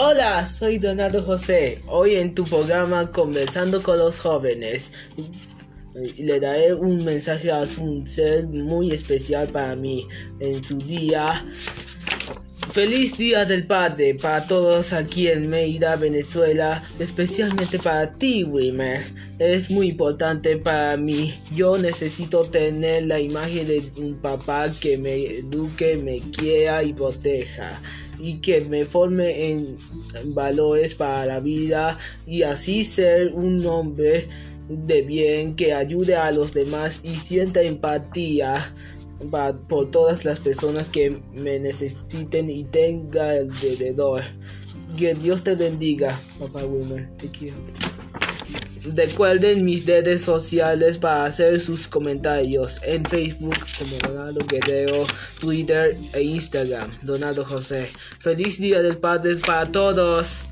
Hola, soy Donato José. Hoy en tu programa Conversando con los jóvenes le daré un mensaje a un ser muy especial para mí en su día. Feliz Día del Padre para todos aquí en Mérida, Venezuela, especialmente para ti, Wilmer. Es muy importante para mí. Yo necesito tener la imagen de un papá que me eduque, me quiera y proteja y que me forme en valores para la vida y así ser un hombre de bien que ayude a los demás y sienta empatía por todas las personas que me necesiten y tenga alrededor. Que Dios te bendiga, papá Wilmer. Te quiero. Recuerden mis redes sociales para hacer sus comentarios en Facebook como Donaldo Guerrero, Twitter e Instagram, Donaldo José. Feliz Día del Padre para todos.